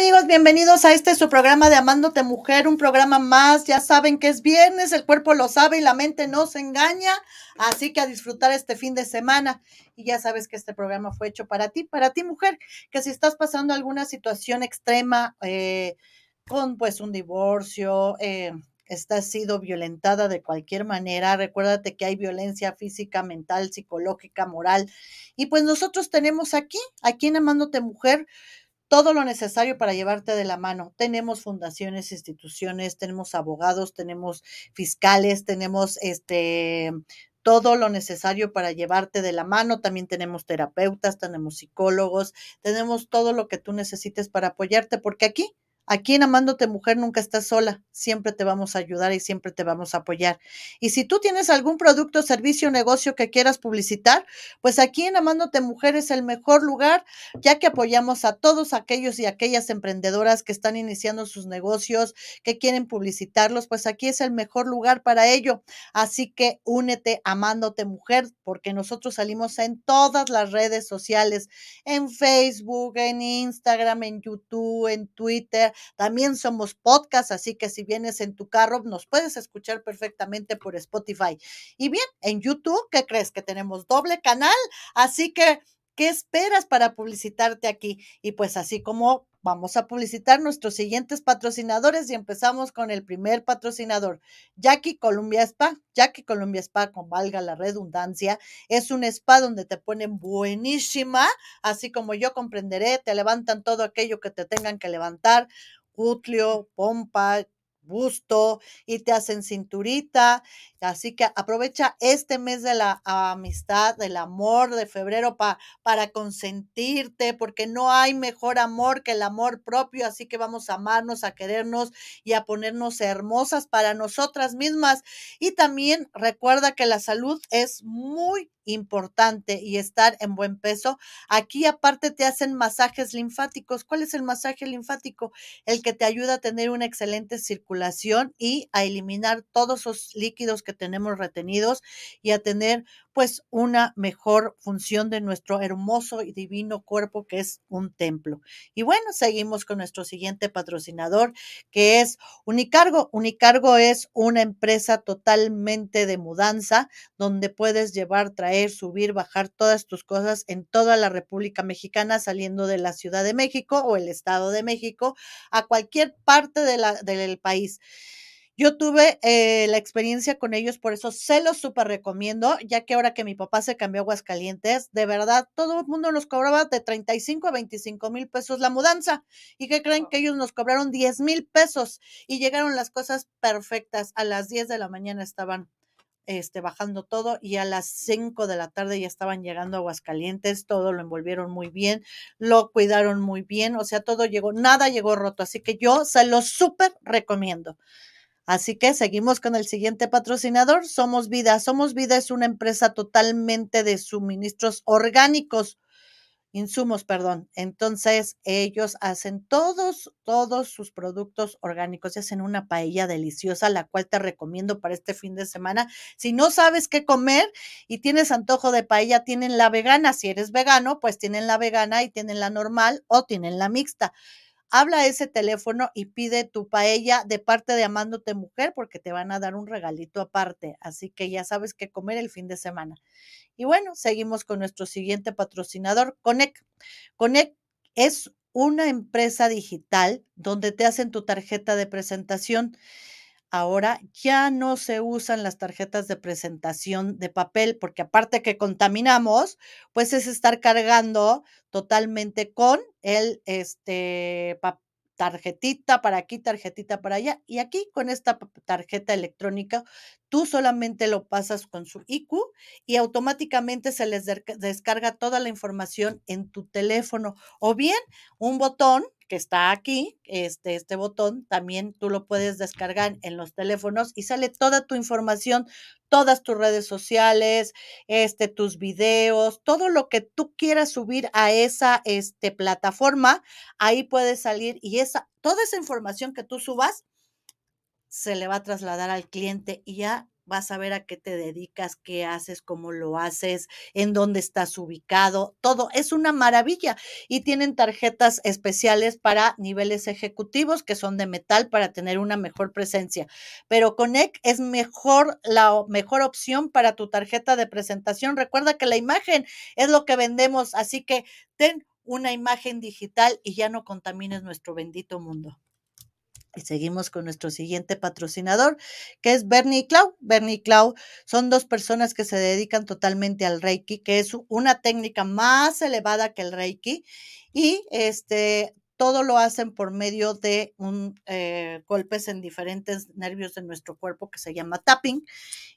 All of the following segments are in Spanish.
Amigos, bienvenidos a este su programa de Amándote Mujer, un programa más. Ya saben que es viernes, el cuerpo lo sabe y la mente no se engaña, así que a disfrutar este fin de semana. Y ya sabes que este programa fue hecho para ti, para ti mujer, que si estás pasando alguna situación extrema eh, con pues un divorcio, eh, estás sido violentada de cualquier manera, recuérdate que hay violencia física, mental, psicológica, moral. Y pues nosotros tenemos aquí, aquí en Amándote Mujer, todo lo necesario para llevarte de la mano. Tenemos fundaciones, instituciones, tenemos abogados, tenemos fiscales, tenemos este todo lo necesario para llevarte de la mano. También tenemos terapeutas, tenemos psicólogos, tenemos todo lo que tú necesites para apoyarte, porque aquí Aquí en Amándote Mujer nunca estás sola, siempre te vamos a ayudar y siempre te vamos a apoyar. Y si tú tienes algún producto, servicio negocio que quieras publicitar, pues aquí en Amándote Mujer es el mejor lugar, ya que apoyamos a todos aquellos y aquellas emprendedoras que están iniciando sus negocios, que quieren publicitarlos, pues aquí es el mejor lugar para ello. Así que únete a Amándote Mujer, porque nosotros salimos en todas las redes sociales, en Facebook, en Instagram, en YouTube, en Twitter también somos podcast, así que si vienes en tu carro, nos puedes escuchar perfectamente por Spotify. Y bien, en YouTube, ¿qué crees? Que tenemos doble canal, así que ¿Qué esperas para publicitarte aquí? Y pues así como vamos a publicitar nuestros siguientes patrocinadores y empezamos con el primer patrocinador, Jackie Columbia Spa. Jackie Columbia Spa, con valga la redundancia, es un spa donde te ponen buenísima, así como yo comprenderé, te levantan todo aquello que te tengan que levantar, cutlio, pompa, busto y te hacen cinturita. Así que aprovecha este mes de la amistad, del amor de febrero para consentirte, porque no hay mejor amor que el amor propio. Así que vamos a amarnos, a querernos y a ponernos hermosas para nosotras mismas. Y también recuerda que la salud es muy importante y estar en buen peso. Aquí aparte te hacen masajes linfáticos. ¿Cuál es el masaje linfático? El que te ayuda a tener una excelente circulación y a eliminar todos esos líquidos que tenemos retenidos y a tener pues una mejor función de nuestro hermoso y divino cuerpo que es un templo. Y bueno, seguimos con nuestro siguiente patrocinador que es Unicargo. Unicargo es una empresa totalmente de mudanza donde puedes llevar, traer, subir, bajar todas tus cosas en toda la República Mexicana saliendo de la Ciudad de México o el Estado de México a cualquier parte de la, del país. Yo tuve eh, la experiencia con ellos, por eso se los súper recomiendo, ya que ahora que mi papá se cambió a Aguascalientes, de verdad, todo el mundo nos cobraba de 35 a 25 mil pesos la mudanza. ¿Y qué creen que ellos nos cobraron 10 mil pesos? Y llegaron las cosas perfectas. A las 10 de la mañana estaban este, bajando todo y a las 5 de la tarde ya estaban llegando a Aguascalientes, todo lo envolvieron muy bien, lo cuidaron muy bien, o sea, todo llegó, nada llegó roto, así que yo se lo súper recomiendo. Así que seguimos con el siguiente patrocinador, Somos Vida. Somos Vida es una empresa totalmente de suministros orgánicos, insumos, perdón. Entonces, ellos hacen todos, todos sus productos orgánicos y hacen una paella deliciosa, la cual te recomiendo para este fin de semana. Si no sabes qué comer y tienes antojo de paella, tienen la vegana. Si eres vegano, pues tienen la vegana y tienen la normal o tienen la mixta habla a ese teléfono y pide tu paella de parte de Amándote Mujer porque te van a dar un regalito aparte. Así que ya sabes qué comer el fin de semana. Y bueno, seguimos con nuestro siguiente patrocinador, Conec. Conec es una empresa digital donde te hacen tu tarjeta de presentación. Ahora ya no se usan las tarjetas de presentación de papel porque aparte que contaminamos, pues es estar cargando totalmente con el este tarjetita para aquí, tarjetita para allá. Y aquí con esta tarjeta electrónica, tú solamente lo pasas con su IQ y automáticamente se les descarga toda la información en tu teléfono. O bien un botón que está aquí, este, este botón, también tú lo puedes descargar en los teléfonos y sale toda tu información, todas tus redes sociales, este, tus videos, todo lo que tú quieras subir a esa este, plataforma, ahí puede salir y esa, toda esa información que tú subas se le va a trasladar al cliente y ya vas a ver a qué te dedicas, qué haces, cómo lo haces, en dónde estás ubicado, todo. Es una maravilla. Y tienen tarjetas especiales para niveles ejecutivos que son de metal para tener una mejor presencia. Pero Connect es mejor, la mejor opción para tu tarjeta de presentación. Recuerda que la imagen es lo que vendemos, así que ten una imagen digital y ya no contamines nuestro bendito mundo. Y seguimos con nuestro siguiente patrocinador, que es Bernie Clau. Bernie Clau son dos personas que se dedican totalmente al Reiki, que es una técnica más elevada que el Reiki. Y este, todo lo hacen por medio de un, eh, golpes en diferentes nervios de nuestro cuerpo que se llama tapping.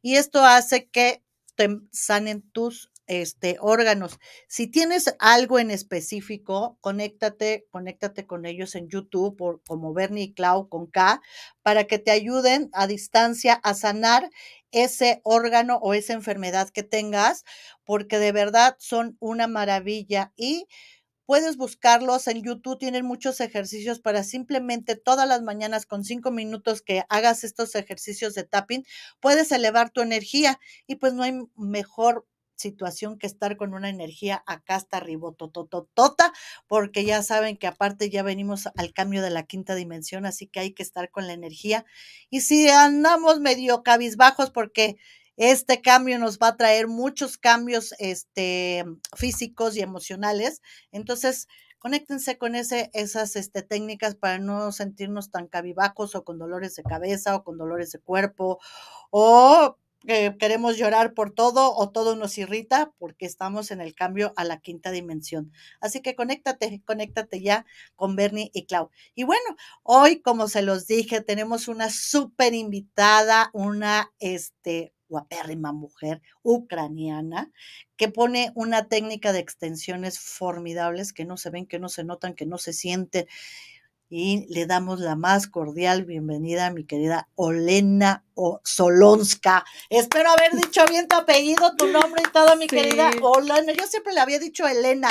Y esto hace que te sanen tus este, órganos. Si tienes algo en específico, conéctate, conéctate con ellos en YouTube por, como Bernie Clau con K para que te ayuden a distancia a sanar ese órgano o esa enfermedad que tengas, porque de verdad son una maravilla y Puedes buscarlos en YouTube, tienen muchos ejercicios para simplemente todas las mañanas con cinco minutos que hagas estos ejercicios de tapping, puedes elevar tu energía y pues no hay mejor situación que estar con una energía acá hasta ribotototota, porque ya saben que aparte ya venimos al cambio de la quinta dimensión, así que hay que estar con la energía. Y si andamos medio cabizbajos, porque este cambio nos va a traer muchos cambios este, físicos y emocionales, entonces conéctense con ese, esas este, técnicas para no sentirnos tan cabibajos o con dolores de cabeza o con dolores de cuerpo o queremos llorar por todo o todo nos irrita porque estamos en el cambio a la quinta dimensión. Así que conéctate, conéctate ya con Bernie y Clau. Y bueno, hoy, como se los dije, tenemos una súper invitada, una este, guapérrima mujer ucraniana que pone una técnica de extensiones formidables que no se ven, que no se notan, que no se sienten y le damos la más cordial bienvenida a mi querida Olena Solonska. Espero haber dicho bien tu apellido, tu nombre y todo, mi querida Olena. Yo siempre le había dicho Elena.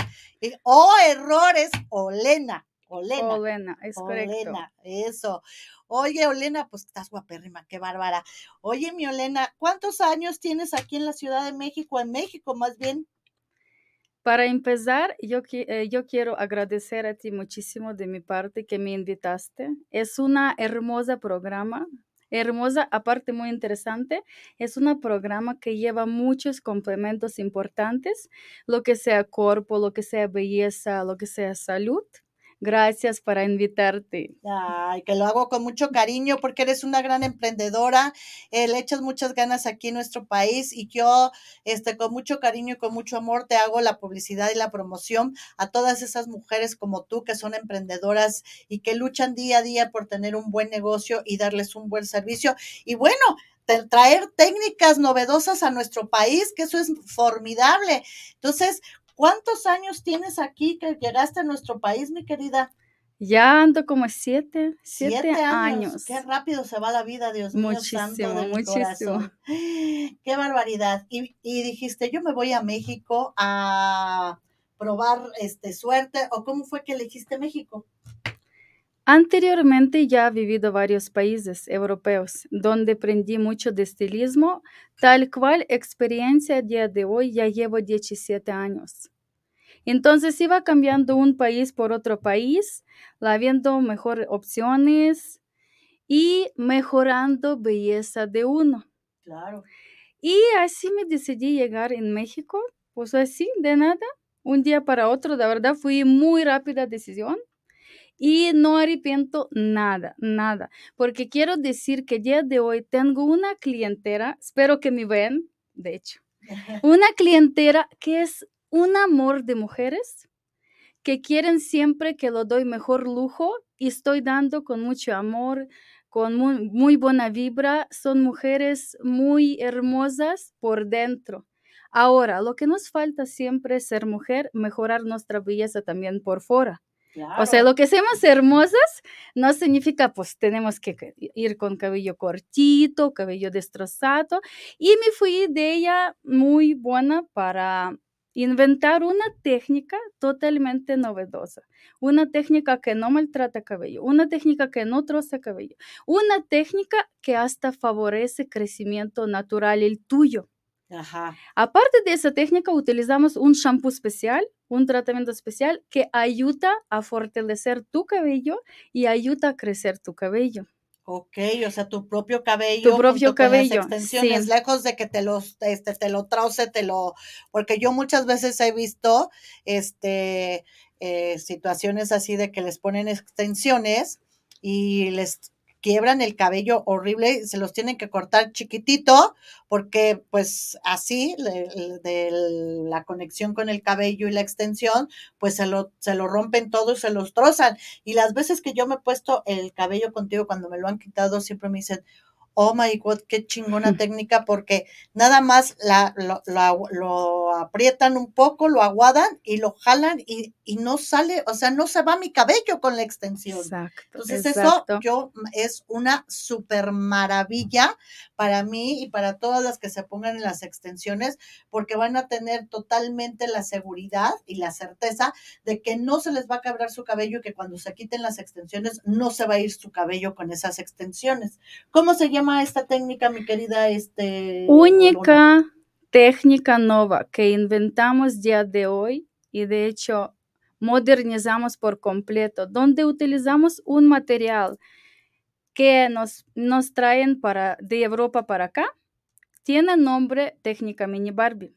oh, errores, Olena. Olena. Olena, es correcto. Olena, eso. Oye, Olena, pues estás guapérrima, qué bárbara. Oye, mi Olena, ¿cuántos años tienes aquí en la Ciudad de México, en México más bien? Para empezar, yo, eh, yo quiero agradecer a ti muchísimo de mi parte que me invitaste. Es una hermosa programa, hermosa, aparte muy interesante. Es un programa que lleva muchos complementos importantes, lo que sea cuerpo, lo que sea belleza, lo que sea salud. Gracias para invitarte. Ay, que lo hago con mucho cariño porque eres una gran emprendedora, eh, le echas muchas ganas aquí en nuestro país y yo, este, con mucho cariño y con mucho amor te hago la publicidad y la promoción a todas esas mujeres como tú que son emprendedoras y que luchan día a día por tener un buen negocio y darles un buen servicio. Y bueno, traer técnicas novedosas a nuestro país, que eso es formidable. Entonces, ¿Cuántos años tienes aquí que llegaste a nuestro país, mi querida? Ya ando como siete, siete, años. Qué rápido se va la vida, Dios mío. Muchísimo, muchísimo. Qué barbaridad. Y, y, dijiste, yo me voy a México a probar este suerte, o cómo fue que elegiste México? Anteriormente ya he vivido varios países europeos donde aprendí mucho de estilismo, tal cual experiencia a día de hoy ya llevo 17 años. Entonces iba cambiando un país por otro país, la viendo mejores opciones y mejorando belleza de uno. Claro. Y así me decidí llegar en México, pues así, de nada, un día para otro, de verdad fui muy rápida decisión y no arrepiento nada, nada, porque quiero decir que día de hoy tengo una clientera, espero que me vean, de hecho, una clientera que es un amor de mujeres que quieren siempre que lo doy mejor lujo y estoy dando con mucho amor, con muy, buena vibra. Son mujeres muy hermosas por dentro. Ahora, lo que nos falta siempre es ser mujer, mejorar nuestra belleza también por fuera. O sea, lo que seamos hermosas no significa pues tenemos que ir con cabello cortito, cabello destrozado. Y me fui de ella muy buena para inventar una técnica totalmente novedosa, una técnica que no maltrata cabello, una técnica que no troza cabello, una técnica que hasta favorece crecimiento natural el tuyo. Ajá. Aparte de esa técnica, utilizamos un shampoo especial, un tratamiento especial que ayuda a fortalecer tu cabello y ayuda a crecer tu cabello. Ok, o sea, tu propio cabello. Tu propio junto con las cabello, extensiones, sí. lejos de que te los, este, te lo troce, te lo, porque yo muchas veces he visto, este, eh, situaciones así de que les ponen extensiones y les quiebran el cabello horrible se los tienen que cortar chiquitito porque pues así de la conexión con el cabello y la extensión pues se lo, se lo rompen todo y se los trozan. Y las veces que yo me he puesto el cabello contigo cuando me lo han quitado siempre me dicen oh my god qué chingona técnica porque nada más la, lo, lo- lo aprietan un poco lo aguadan y lo jalan y, y no sale o sea no se va mi cabello con la extensión Exacto. entonces exacto. eso yo es una super maravilla para mí y para todas las que se pongan en las extensiones porque van a tener totalmente la seguridad y la certeza de que no se les va a quebrar su cabello y que cuando se quiten las extensiones no se va a ir su cabello con esas extensiones. ¿Cómo se llama esta técnica, mi querida este Luna? única técnica nueva que inventamos día de hoy y de hecho modernizamos por completo, donde utilizamos un material que nos, nos traen para, de Europa para acá, tiene nombre técnica mini Barbie.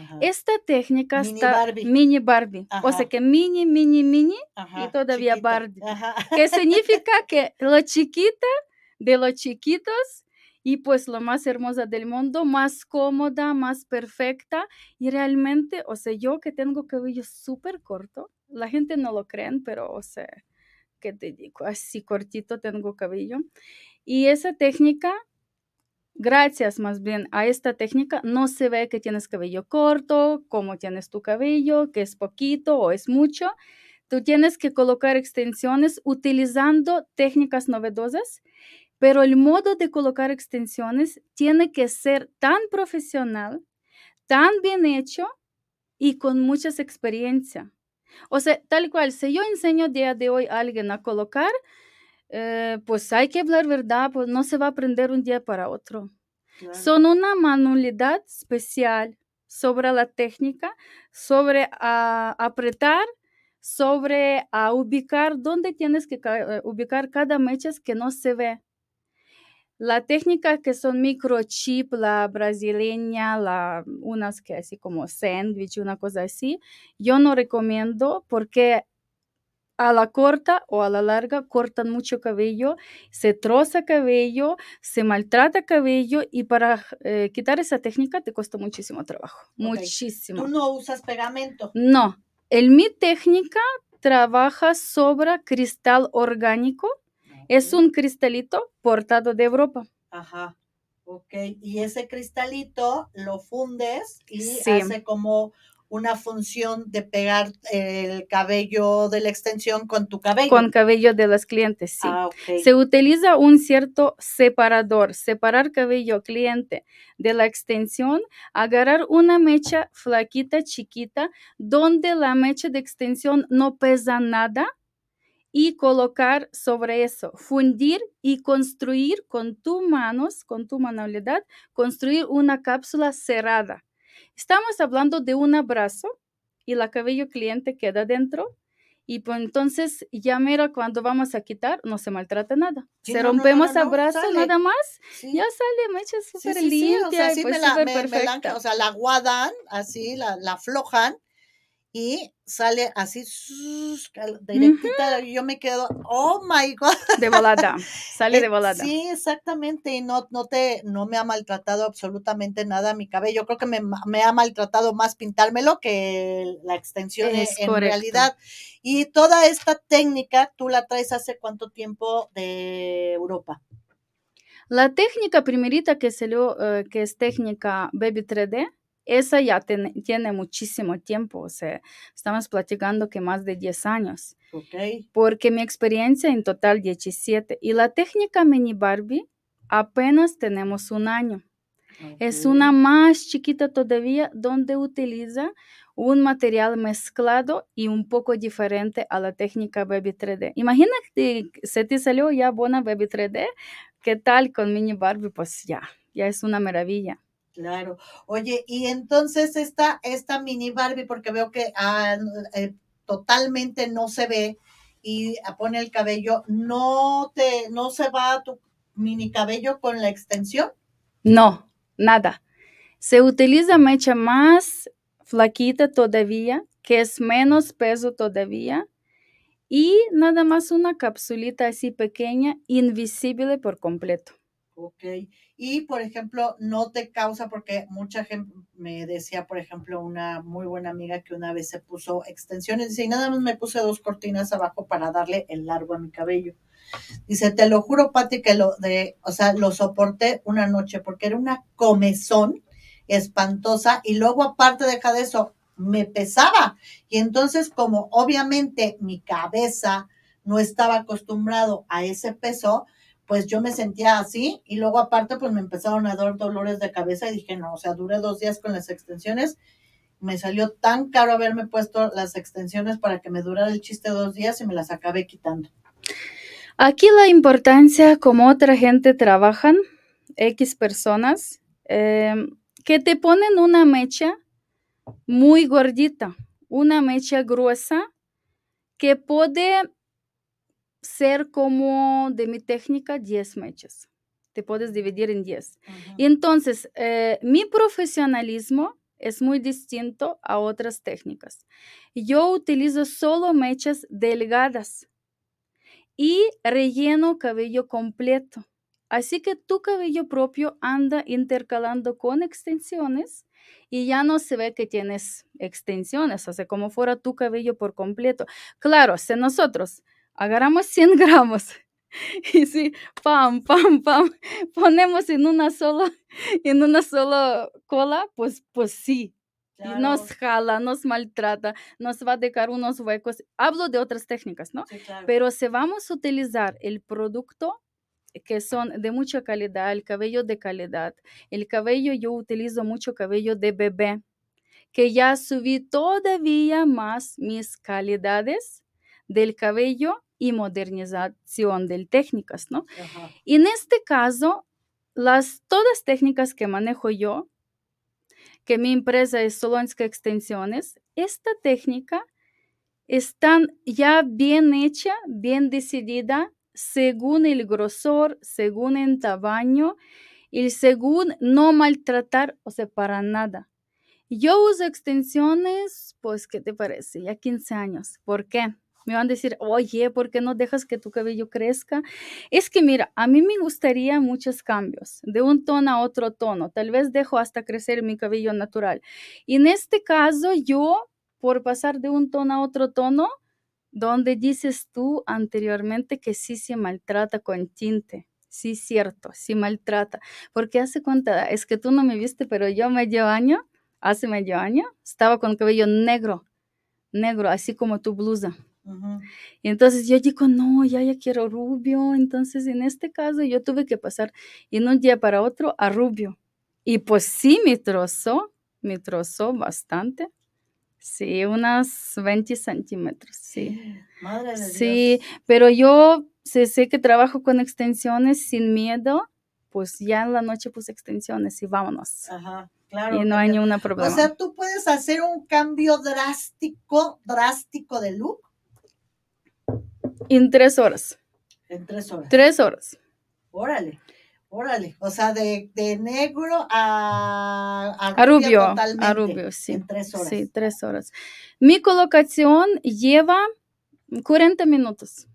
Ajá, Esta técnica Mini está Barbie. mini Barbie, o Ajá. sea que mini, mini, mini, ajá, todavía chiquito, Barbie. Que significa que lo chiquita de los chiquitos y pues lo más hermosa del mundo, más cómoda, más perfecta y realmente, o sea, yo que tengo cabello súper corto, la gente no lo creen, pero o sea, ¿qué te digo? Así cortito tengo cabello y esa técnica Gracias más bien a esta técnica no se ve que tienes cabello corto, cómo tienes tu cabello, que es poquito o es mucho. Tú tienes que colocar extensiones utilizando técnicas novedosas, pero el modo de colocar extensiones tiene que ser tan profesional, tan bien hecho y con mucha experiencia. O sea, tal cual, si yo enseño día de hoy a alguien a colocar, eh, pues hay que hablar verdad, pues no se va a aprender un día para otro. Claro. Son una manualidad especial sobre la técnica, sobre ah, apretar, sobre ah, ubicar dónde tienes que eh, ubicar cada mecha que no se ve. La técnica que son microchip, la brasileña, la, unas que así como sandwich, una cosa así, yo no recomiendo porque a la corta o a la larga cortan mucho cabello, se troza cabello, se maltrata cabello y para eh, quitar esa técnica te cuesta muchísimo trabajo, muchísimo. Tú no usas pegamento. No, el mi técnica trabaja sobre cristal orgánico, es un cristalito portado de Europa. Ajá. Ok. Y ese cristalito lo fundes y Sí. hace como una función de pegar el cabello de la extensión con tu cabello. Con cabello de los clientes, sí. Ah. Se utiliza un cierto separador, separar cabello cliente de la extensión, agarrar una mecha flaquita, chiquita, donde la mecha de extensión no pesa nada y colocar sobre eso, fundir y construir con tus manos, con tu manualidad, construir una cápsula cerrada. Estamos hablando de un abrazo y la cabello cliente queda dentro. Y pues entonces ya mira cuando vamos a quitar, no se maltrata nada. Sí, se no, no, no, rompemos no, abrazo nada más, Sí. ya sale mecha súper sí, limpia o sea, y pues me la, me- me la- perfecta. o sea, la aguadan, así, la, la aflojan y sale así, directita, y yo me quedo, oh my God. De volada, sale de volada. Sí, exactamente, y no, no te, no me ha maltratado absolutamente nada mi cabello. Creo que me, ha maltratado más pintármelo que la extensión en- Es en correcto. realidad. Y toda esta técnica, ¿tú la traes hace cuánto tiempo de Europa? La técnica primerita que salió, eh, que es técnica Baby 3D, esa ya tiene, tiene muchísimo tiempo, o sea, estamos platicando que más de 10 años, Ok, porque mi experiencia en total 17 y la técnica Mini Barbie apenas tenemos un año. Es una más chiquita todavía donde utiliza un material mezclado y un poco diferente a la técnica Baby 3D. Imagínate, se te salió ya buena Baby 3D. ¿Qué tal con Mini Barbie? Pues ya, ya es una maravilla. Claro. Oye, y entonces esta, esta mini Barbie, porque veo que ah, eh, totalmente no se ve y pone el cabello, ¿no te, no se va tu mini cabello con la extensión? No, nada. Se utiliza mecha más flaquita todavía, que es menos peso todavía, y nada más una capsulita así pequeña, invisible por completo. Ok. Y, por ejemplo, no te causa, porque mucha gente me decía, por ejemplo, una muy buena amiga que una vez se puso extensiones, dice, y nada más me puse dos cortinas abajo para darle el largo a mi cabello. Dice, te lo juro, Pati, que lo de, o sea, lo soporté una noche porque era una comezón espantosa y luego aparte deja de eso, me pesaba. Y entonces, como obviamente mi cabeza no estaba acostumbrado a ese peso, pues yo me sentía así y luego aparte pues me empezaron a dar dolores de cabeza y dije, no, o sea, duré dos días con las extensiones. Me salió tan caro haberme puesto las extensiones para que me durara el chiste dos días y me las acabé quitando. Aquí la importancia, como otra gente trabajan, X personas, eh, que te ponen una mecha muy gordita, una mecha gruesa que puede ser como de mi técnica 10 mechas. Te puedes dividir en 10. Ujú. Y entonces, eh, mi profesionalismo es muy distinto a otras técnicas. Yo utilizo solo mechas delgadas y relleno cabello completo. Así que tu cabello propio anda intercalando con extensiones y ya no se ve que tienes extensiones, o sea, como fuera tu cabello por completo. Claro, si nosotros agarramos 100 gramos y si pam, pam, pam, ponemos en una sola, en una sola cola, pues, pues sí, y nos jala, nos maltrata, nos va a dejar unos huecos. Hablo de otras técnicas, ¿no? sí, claro. Pero si vamos a utilizar el producto que son de mucha calidad, el cabello de calidad, el cabello, yo utilizo mucho cabello de bebé, que ya subí todavía más mis calidades del cabello y modernización de técnicas, ¿no? Ajá. Y en este caso, las todas técnicas que manejo yo, que mi empresa es Solonska Extensiones, esta técnica están ya bien hecha, bien decidida, según el grosor, según el tamaño y según no maltratar, o sea, para nada. Yo uso extensiones, pues, ¿qué te parece? Ya 15 años. ¿Por qué? Me van a decir, oye, ¿por qué no dejas que tu cabello crezca? Es que mira, a mí me gustaría muchos cambios, de un tono a otro tono. Tal vez dejo hasta crecer mi cabello natural. Y en este caso, yo, por pasar de un tono a otro tono, donde dices tú anteriormente que sí se maltrata con tinte. Sí, cierto, sí maltrata. Porque hace cuenta, es que tú no me viste, pero yo medio año, hace medio año, estaba con cabello negro, negro, así como tu blusa. Y entonces yo digo, no, ya, ya quiero rubio. Entonces en este caso yo tuve que pasar en un día para otro a rubio. Y pues sí, me trozó, me trozó bastante. Sí, unas 20 centímetros, sí. Madre de Sí, Dios. pero yo sé, sé que trabajo con extensiones sin miedo, pues ya en la noche puse extensiones y vámonos. Ajá, claro. y no hay ningún o problema. sea, tú puedes hacer un cambio drástico, drástico de look en tres horas, en tres horas. tres horas. Órale, órale. O sea, de, de negro a, a, A rubio, totalmente, a rubio, sí. En tres horas. Sí, tres horas. Mi colocación lleva 40 minutos.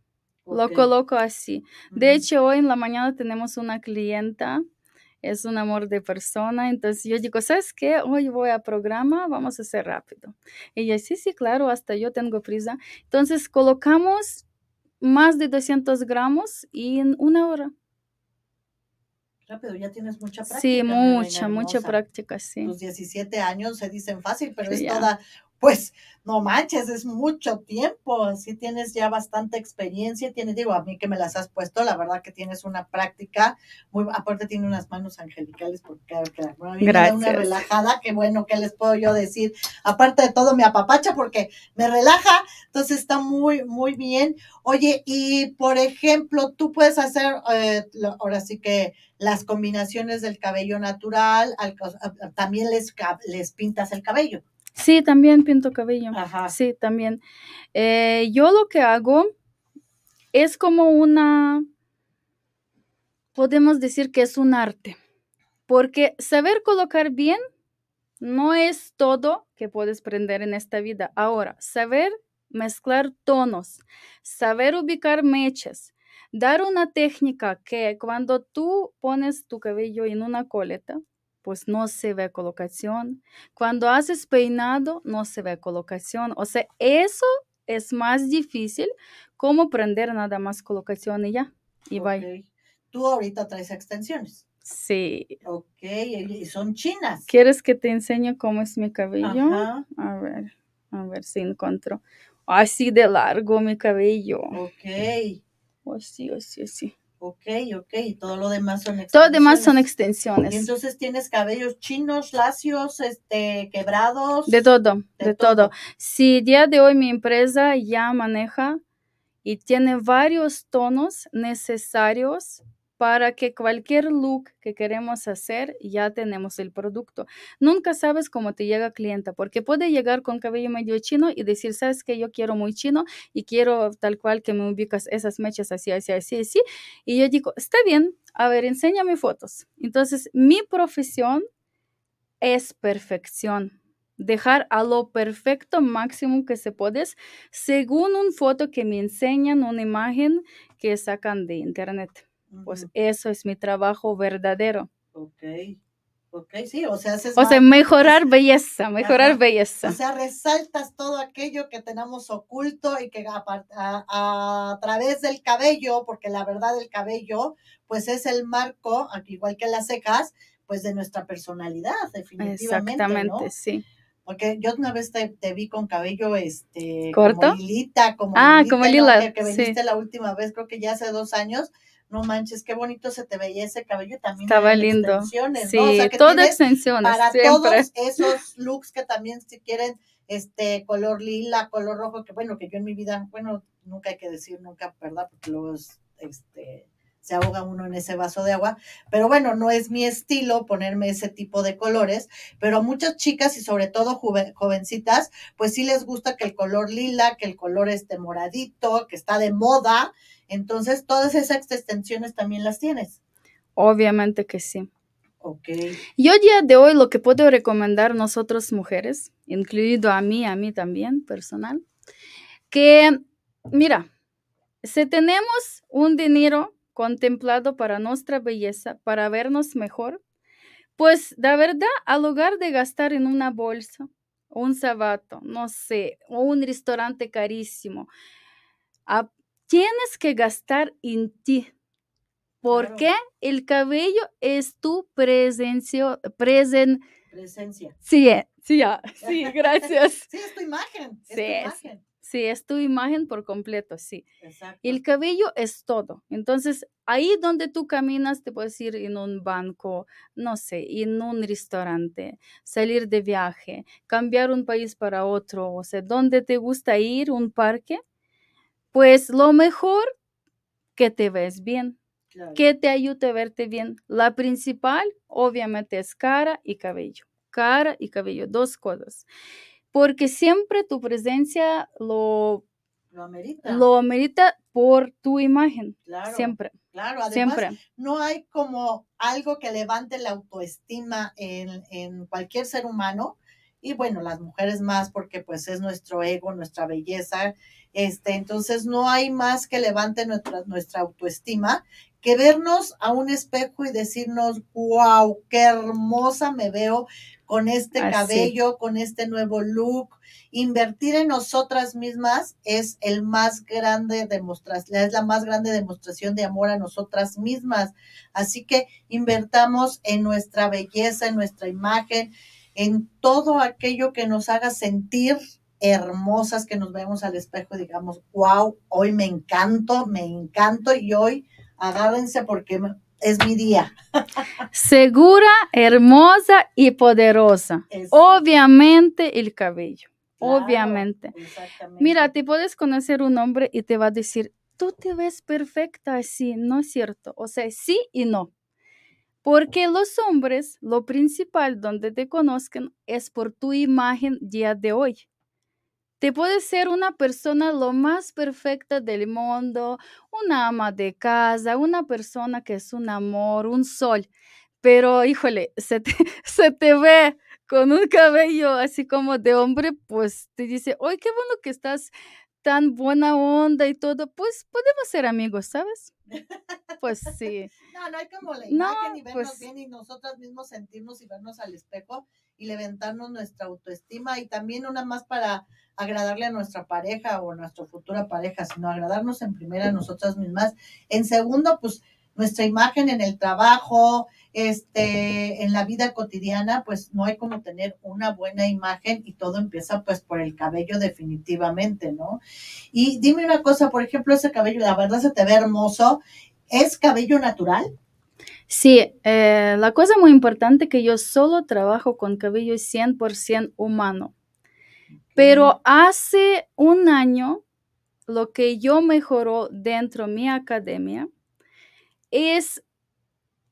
Lo Ok. coloco así. De Ujú. hecho, hoy en la mañana tenemos una clienta, es un amor de persona, entonces yo digo, ¿sabes qué? Hoy voy a programa, vamos a hacer rápido. Y ella, sí, sí, claro, hasta yo tengo prisa. Entonces colocamos más de 200 gramos y en una hora. Rápido, ya tienes mucha práctica. Sí, mucha, mucha práctica, sí. Los 17 años se dicen fácil, pero Sí, es ya. toda pues no manches, es mucho tiempo, así tienes ya bastante experiencia, tienes, digo, a mí que me las has puesto, la verdad que tienes una práctica, muy, aparte tiene unas manos angelicales, porque bueno, a mí me da una relajada, que bueno, ¿qué les puedo yo decir? Aparte de todo, me apapacha porque me relaja, entonces está muy, muy bien. Oye, y por ejemplo, tú puedes hacer, eh, ahora sí que las combinaciones del cabello natural, también les, les pintas el cabello. Sí, también pinto cabello. Ajá. Sí, también. Eh, yo lo que hago es como una, podemos decir que es un arte, porque saber colocar bien no es todo que puedes aprender en esta vida. Ahora, saber mezclar tonos, saber ubicar mechas, dar una técnica que cuando tú pones tu cabello en una coleta, pues no se ve colocación. Cuando haces peinado, no se ve colocación. O sea, eso es más difícil como prender nada más colocación y ya. Y okay. Tú ahorita traes extensiones. Sí. Ok, y son chinas. ¿Quieres que te enseñe cómo es mi cabello? Ajá. A ver, a ver si encuentro. Así de largo mi cabello. Ok. Así, así, así. Ok, ok, y todo lo demás son extensiones. Todo lo demás son extensiones. Y entonces tienes cabellos chinos, lacios, este, quebrados. De todo, de, todo. Si día de hoy mi empresa ya maneja y tiene varios tonos necesarios para que cualquier look que queremos hacer ya tenemos el producto. Nunca sabes cómo te llega clienta, porque puede llegar con cabello medio chino y decir, sabes que yo quiero muy chino y quiero tal cual que me ubicas esas mechas así, así, así, así. Y yo digo, está bien, a ver, enséñame fotos. Entonces, mi profesión es perfección. Dejar a lo perfecto máximo que se puede, según una foto que me enseñan, una imagen que sacan de internet. Pues eso es mi trabajo verdadero. Ok. Ok, sí, o sea, o sea mejorar belleza, mejorar belleza. O sea, resaltas todo aquello que tenemos oculto y que a, a, través del cabello, porque la verdad el cabello, pues es el marco, igual que las cejas, pues de nuestra personalidad, definitivamente. Exactamente, sí. Porque yo una vez te, vi con cabello, este, ¿Corto? como lilita, como ah, como lila, que, viniste la última vez, creo que ya hace dos años, no manches, qué bonito se te veía ese cabello también. Estaba lindo. Sí, todo extensiones. Para todos esos looks que también si quieren, este, color lila, color rojo, que bueno, que yo en mi vida, bueno, nunca hay que decir nunca, ¿verdad? Porque luego este, se ahoga uno en ese vaso de agua. Pero bueno, no es mi estilo ponerme ese tipo de colores, pero a muchas chicas y sobre todo jovencitas, pues sí les gusta que el color lila, que el color este moradito, que está de moda, entonces, todas esas extensiones también las tienes. Obviamente que sí. Ok. Yo día de hoy lo que puedo recomendar nosotros mujeres, incluido a mí, a mí también, personal, que, mira, si tenemos un dinero contemplado para nuestra belleza, para vernos mejor, pues de verdad, al lugar de gastar en una bolsa, un sabato, no sé, o un restaurante carísimo, a tienes que gastar en ti. Porque el cabello es tu presencia. Presen... Presencia. Sí, eh, sí, sí, gracias. sí, es tu imagen. Es sí, tu imagen. sí, es tu imagen por completo, sí. Exacto. El cabello es todo. Entonces, ahí donde tú caminas, te puedes ir en un banco, no sé, en un restaurante, salir de viaje, cambiar un país para otro, o sea, donde te gusta ir, un parque, pues lo mejor que te ves bien, que te ayude a verte bien. La principal, obviamente, es cara y cabello. Cara y cabello, dos cosas. Porque siempre tu presencia lo, lo amerita. Lo amerita por tu imagen. Claro. Siempre. Claro, además siempre. no hay como algo que levante la autoestima en, en cualquier ser humano y bueno, las mujeres más porque pues es nuestro ego, nuestra belleza, este, entonces no hay más que levante nuestra, nuestra autoestima que vernos a un espejo y decirnos, wow, qué hermosa me veo con este cabello, con este nuevo look. Invertir en nosotras mismas es el más grande demostración, es la más grande demostración de amor a nosotras mismas. Así que invertamos en nuestra belleza, en nuestra imagen, en todo aquello que nos haga sentir hermosas, que nos vemos al espejo y digamos, wow, hoy me encanto, me encanto y hoy agárrense porque es mi día. Segura, hermosa y poderosa. Obviamente el cabello. obviamente. Mira, te puedes conocer un hombre y te va a decir, tú te ves perfecta así, ¿no es cierto? O sea, sí y no. Porque los hombres, lo principal donde te conozcan es por tu imagen día de hoy. Te puede ser una persona lo más perfecta del mundo, una ama de casa, una persona que es un amor, un sol, pero híjole, se te, se te ve con un cabello así como de hombre, pues te dice, ¡ay, qué bueno que estás tan buena onda y todo! Pues podemos ser amigos, ¿sabes? Pues sí. No, no hay como la imagen y vernos pues bien y nosotras mismos sentirnos y vernos al espejo y levantarnos nuestra autoestima y también una más para agradarle a nuestra pareja o a nuestra futura pareja, sino agradarnos en primera a nosotras mismas. En segundo, pues nuestra imagen en el trabajo, este, en la vida cotidiana, pues no hay como tener una buena imagen y todo empieza pues por el cabello definitivamente, ¿no? Y dime una cosa, por ejemplo, ese cabello, la verdad se te ve hermoso, ¿es cabello natural? Sí, eh, la cosa muy importante que yo solo trabajo con cabello 100% humano. Pero hace un año, lo que yo mejoró dentro de mi academia es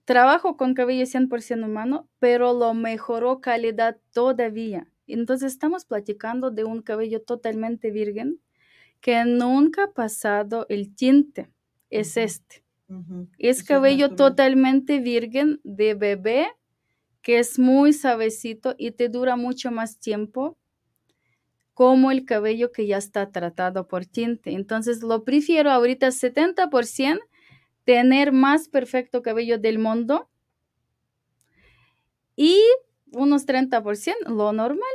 trabajo con cabello 100% humano, pero lo mejoró calidad todavía. Entonces estamos platicando de un cabello totalmente virgen que nunca ha pasado el tinte. Es este. Es cabello totalmente virgen de bebé que es muy suavecito y te dura mucho más tiempo como el cabello que ya está tratado por tinte. Entonces lo prefiero ahorita 70% tener más perfecto cabello del mundo y unos 30% lo normal.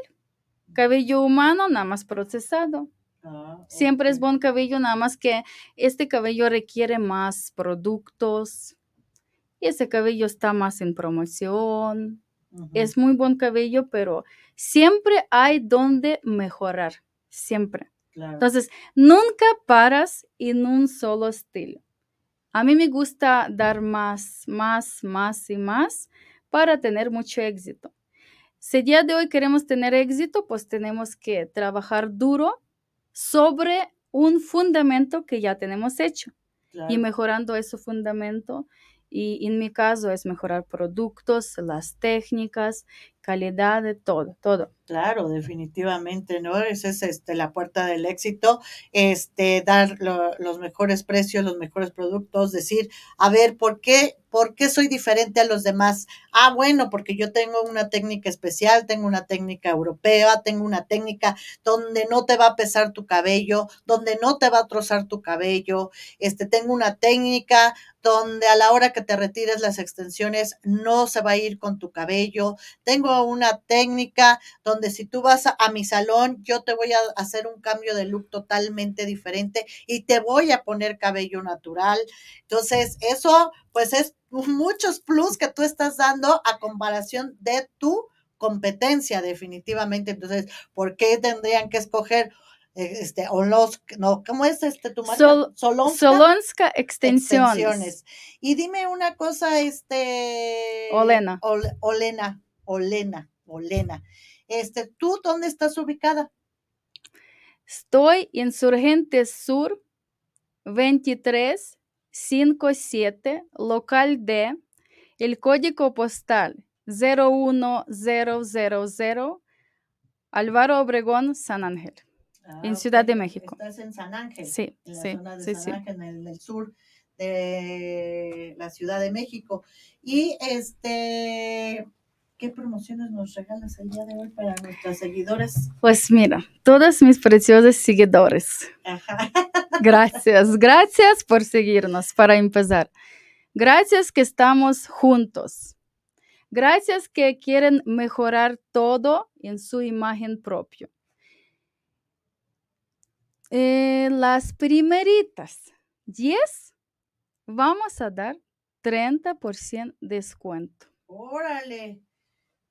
Cabello humano nada más procesado. Ah, Siempre es buen cabello, nada más que este cabello requiere más productos y ese cabello está más en promoción. Es muy buen cabello, pero siempre hay donde mejorar, siempre. Entonces, nunca paras en un solo estilo. A mí me gusta dar más, más, más y más para tener mucho éxito. Si día de hoy queremos tener éxito, pues tenemos que trabajar duro sobre un fundamento que ya tenemos hecho y mejorando ese fundamento y en mi caso es mejorar productos, las técnicas, calidad, de todo, todo. Claro, definitivamente, ¿no? Esa es este, la puerta del éxito, este, dar los mejores precios, los mejores productos, decir, a ver, ¿por qué ¿Por qué soy diferente a los demás? Ah, bueno, porque yo tengo una técnica especial, tengo una técnica europea, tengo una técnica donde no te va a pesar tu cabello, donde no te va a trozar tu cabello. Este, tengo una técnica donde a la hora que te retires las extensiones no se va a ir con tu cabello. Tengo una técnica donde si tú vas a, a mi salón, yo te voy a hacer un cambio de look totalmente diferente y te voy a poner cabello natural. Entonces, eso pues es muchos plus que tú estás dando a comparación de tu competencia definitivamente. Entonces, ¿por qué tendrían que escoger este o los no cómo es este tu marca Solonska, extensiones. y dime una cosa este Olena Olena Olena Olena este tú dónde estás ubicada estoy en Surgentes Sur 23 57, local D, el código postal 01000, Álvaro Obregón, San Ángel, en ah, Ciudad de México. Estás en San Ángel. Sí, en la sí, zona de sí, San Ángel, en el, sur de la Ciudad de México. Y este, ¿qué promociones nos regalas el día de hoy para nuestros seguidores? Pues mira, todos mis preciosos seguidores. Ajá. Gracias, gracias por seguirnos para empezar. Gracias que estamos juntos. Gracias que quieren mejorar todo en su imagen propia. Eh, las primeritas 10 vamos a dar 30% descuento. Órale,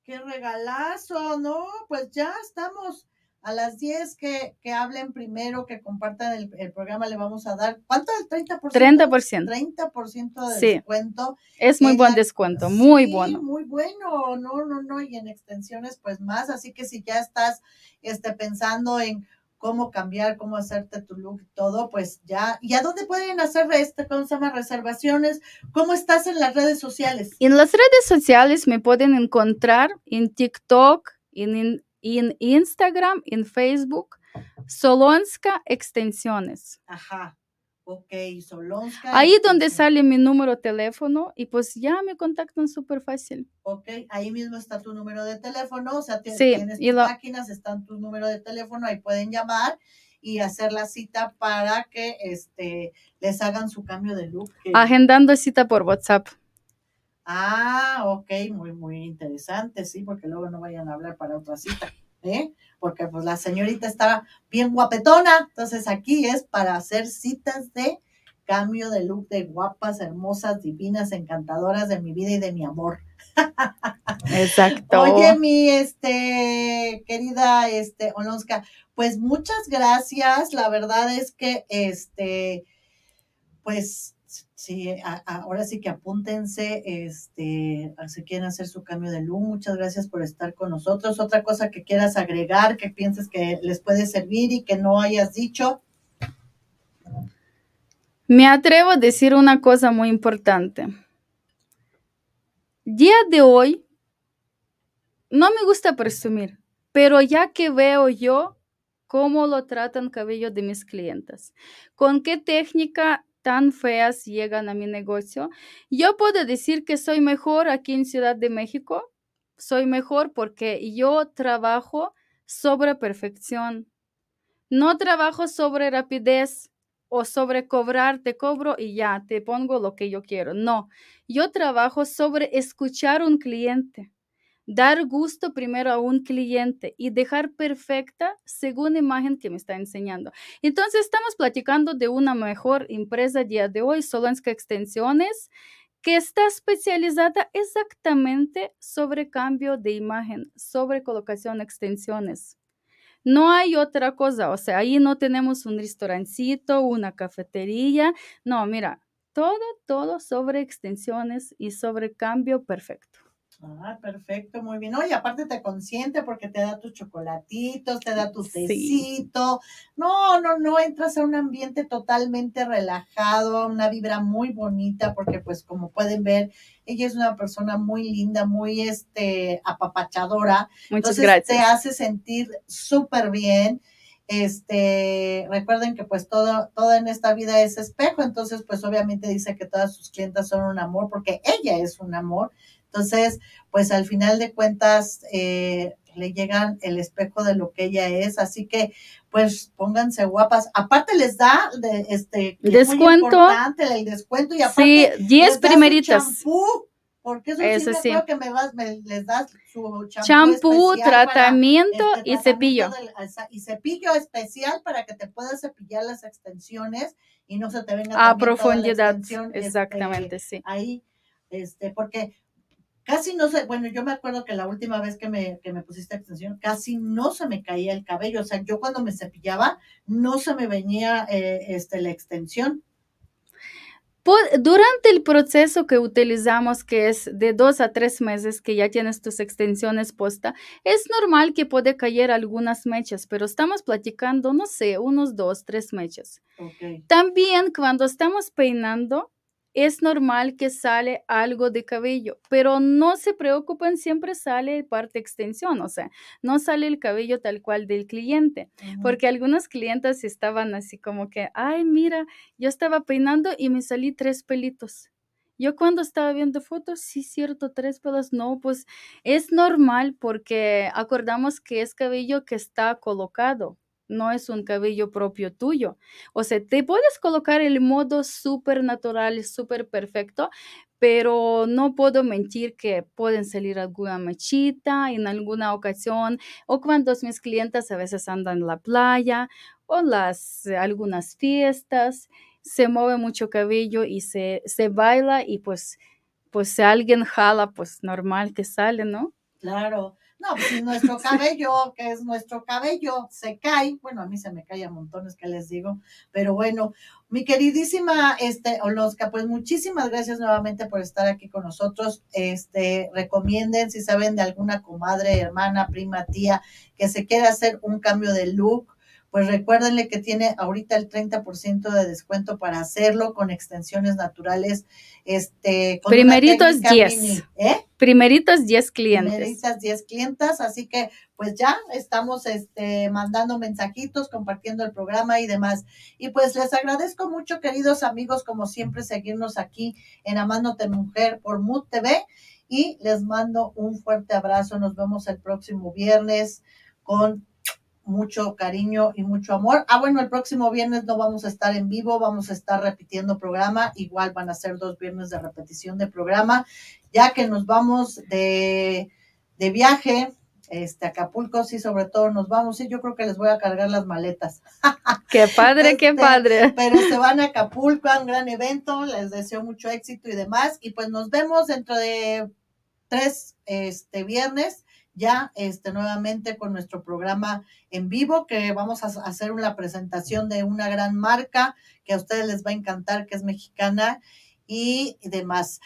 qué regalazo, ¿no? Pues ya estamos a las 10 que, que hablen primero, que compartan el, el programa, le vamos a dar, ¿cuánto? ¿El 30%? 30%. 30% de Sí. descuento. Es muy En buen la- descuento, muy Sí, bueno. Muy bueno, no, no, no, y en extensiones pues más, así que si ya estás este, pensando en cómo cambiar, cómo hacerte tu look, y todo, pues ya, ¿y a dónde pueden hacer este, cómo se llama, reservaciones? ¿Cómo estás en las redes sociales? En las redes sociales me pueden encontrar en TikTok, en, en- en Instagram, en Facebook, Solonska Extensiones. Ajá, ok, Solonska. Ahí donde Extensión. sale mi número de teléfono y pues ya me contactan súper fácil. Ok, ahí mismo está tu número de teléfono, o sea, ti- Sí, tienes tus máquinas, están tu número de teléfono, ahí pueden llamar y hacer la cita para que este les hagan su cambio de look. que- Agendando cita por WhatsApp. Ah, ok, muy, muy interesante, sí, porque luego no vayan a hablar para otra cita, ¿eh? Porque pues la señorita está bien guapetona, entonces aquí es para hacer citas de cambio de look de guapas, hermosas, divinas, encantadoras de mi vida y de mi amor. Exacto. Oye, mi este querida este Olonska, pues muchas gracias. La verdad es que este, pues sí, ahora sí que apúntense, este, si quieren hacer su cambio de look. Muchas gracias por estar con nosotros. Otra cosa que quieras agregar, que pienses que les puede servir y que no hayas dicho. Me atrevo a decir una cosa muy importante. Día de hoy, no me gusta presumir, pero ya que veo yo cómo lo tratan cabello de mis clientes, con qué técnica tan feas llegan a mi negocio, yo puedo decir que soy mejor aquí en Ciudad de México. Soy mejor porque yo trabajo sobre perfección. No trabajo sobre rapidez o sobre cobrar, te cobro y ya, te pongo lo que yo quiero. No, yo trabajo sobre escuchar un cliente, dar gusto primero a un cliente y dejar perfecta según la imagen que me está enseñando. Entonces, estamos platicando de una mejor empresa día de hoy, Solonska Extensiones, que está especializada exactamente sobre cambio de imagen, sobre colocación de extensiones. No hay otra cosa, o sea, ahí no tenemos un restaurancito, una cafetería. No, mira, todo, todo sobre extensiones y sobre cambio perfecto. Ah, perfecto, muy bien. Oye, aparte te consiente porque te da tus chocolatitos, te da tu Sí. tecito. No, no, no, entras a un ambiente totalmente relajado, una vibra muy bonita, porque pues como pueden ver, ella es una persona muy linda, muy este apapachadora. Muchas Entonces te gracias. hace sentir súper bien. Este, recuerden que pues todo, todo en esta vida es espejo, entonces pues obviamente dice que todas sus clientas son un amor, porque ella es un amor. Entonces, pues al final de cuentas eh, le llegan el espejo de lo que ella es, así que pues pónganse guapas. Aparte les da de, este que es muy Descuento. importante el descuento y aparte Sí, 10 les da su primeritas. porque eso, Eso sí, me sí. que me, vas, me les das su champú, para, tratamiento este, y tratamiento cepillo. del- y cepillo especial para que te puedas cepillar las extensiones y no se te venga A profundidad. este, Exactamente, sí. ahí, este, porque casi no sé, bueno, yo me acuerdo que la última vez que me, que me pusiste extensión, casi no se me caía el cabello, o sea, yo cuando me cepillaba, no se me venía eh, este, la extensión. Durante el proceso que utilizamos, que es de dos a tres meses, que ya tienes tus extensiones puesta, es normal que puede caer algunas mechas, pero estamos platicando, no sé, unos dos, tres mechas. También cuando estamos peinando, es normal que sale algo de cabello, pero no se preocupen, siempre sale parte extensión, o sea, no sale el cabello tal cual del cliente, porque algunos clientes estaban así como que, ay, mira, yo estaba peinando y me salí tres pelitos. Yo cuando estaba viendo fotos, sí, cierto, tres pelos, no, pues es normal porque acordamos que es cabello que está colocado, no es un cabello propio tuyo. O sea, te puedes colocar el modo súper natural, súper perfecto, pero no puedo mentir que pueden salir alguna mechita en alguna ocasión o cuando mis clientes a veces andan en la playa o las eh, algunas fiestas, se mueve mucho cabello y se, se baila y pues, pues si alguien jala, pues normal que sale, ¿no? Claro. No, pues si nuestro cabello, que es nuestro cabello, se cae, bueno, a mí se me cae a montones, que les digo, pero bueno, mi queridísima este Oloska, pues muchísimas gracias nuevamente por estar aquí con nosotros. Este, recomienden si saben de alguna comadre, hermana, prima, tía que se quiere hacer un cambio de look, pues recuérdenle que tiene ahorita el 30% de descuento para hacerlo con extensiones naturales. Este, con Primeritos 10. ¿eh? Primeritos 10 clientes. Primeritas 10 clientas, así que pues ya estamos este, mandando mensajitos, compartiendo el programa y demás. Y pues les agradezco mucho, queridos amigos, como siempre, seguirnos aquí en Amándote Mujer por Mood TV. Y les mando un fuerte abrazo. Nos vemos el próximo viernes con mucho cariño y mucho amor. Ah, bueno, el próximo viernes no vamos a estar en vivo, vamos a estar repitiendo programa. Igual van a ser dos viernes de repetición de programa, ya que nos vamos de, de viaje. Este, Acapulco, sí, sobre todo nos vamos, y yo creo que les voy a cargar las maletas. Qué padre, qué este, padre. Pero se van a Acapulco a un gran evento, les deseo mucho éxito y demás, y pues nos vemos dentro de tres este, viernes ya este, nuevamente con nuestro programa en vivo, que vamos a hacer una presentación de una gran marca que a ustedes les va a encantar, que es mexicana y demás.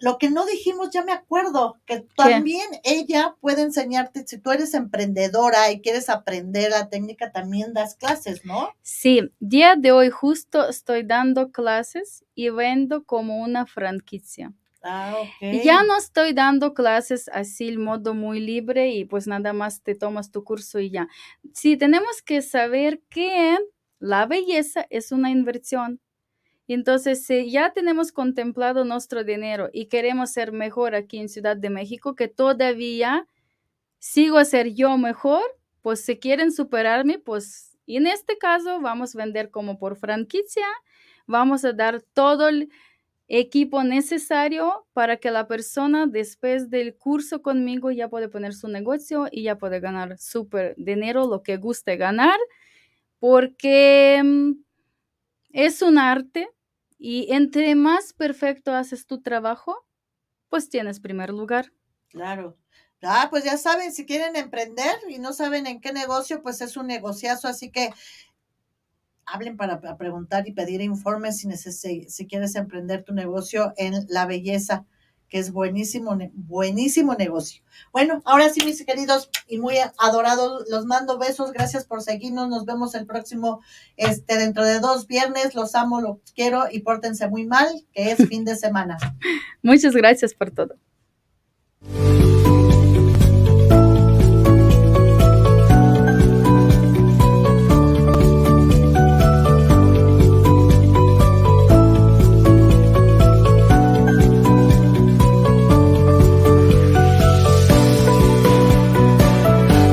Lo que no dijimos, ya me acuerdo, que también ella puede enseñarte, si tú eres emprendedora y quieres aprender la técnica, también das clases, ¿no? Sí, día de hoy justo estoy dando clases y vendo como una franquicia. Ah, Ya no estoy dando clases así, el modo muy libre y pues nada más te tomas tu curso y ya. Sí, tenemos que saber que la belleza es una inversión. Entonces, si ya tenemos contemplado nuestro dinero y queremos ser mejor aquí en Ciudad de México, que todavía sigo a ser yo mejor, pues si quieren superarme, pues en este caso vamos a vender como por franquicia, vamos a dar todo el equipo necesario para que la persona después del curso conmigo ya puede poner su negocio y ya puede ganar súper dinero, lo que guste ganar, porque mm, es un arte y entre más perfecto haces tu trabajo, pues tienes primer lugar. Claro. Ah, pues ya saben, si quieren emprender y no saben en qué negocio, pues es un negociazo, así que hablen para, preguntar y pedir informes si, si quieres emprender tu negocio en la belleza, que es buenísimo, buenísimo negocio. Bueno, ahora sí, mis queridos y muy adorados, los mando besos. Gracias por seguirnos. Nos vemos el próximo, este, dentro de dos viernes. Los amo, los quiero y pórtense muy mal, que es fin de semana. Muchas gracias por todo.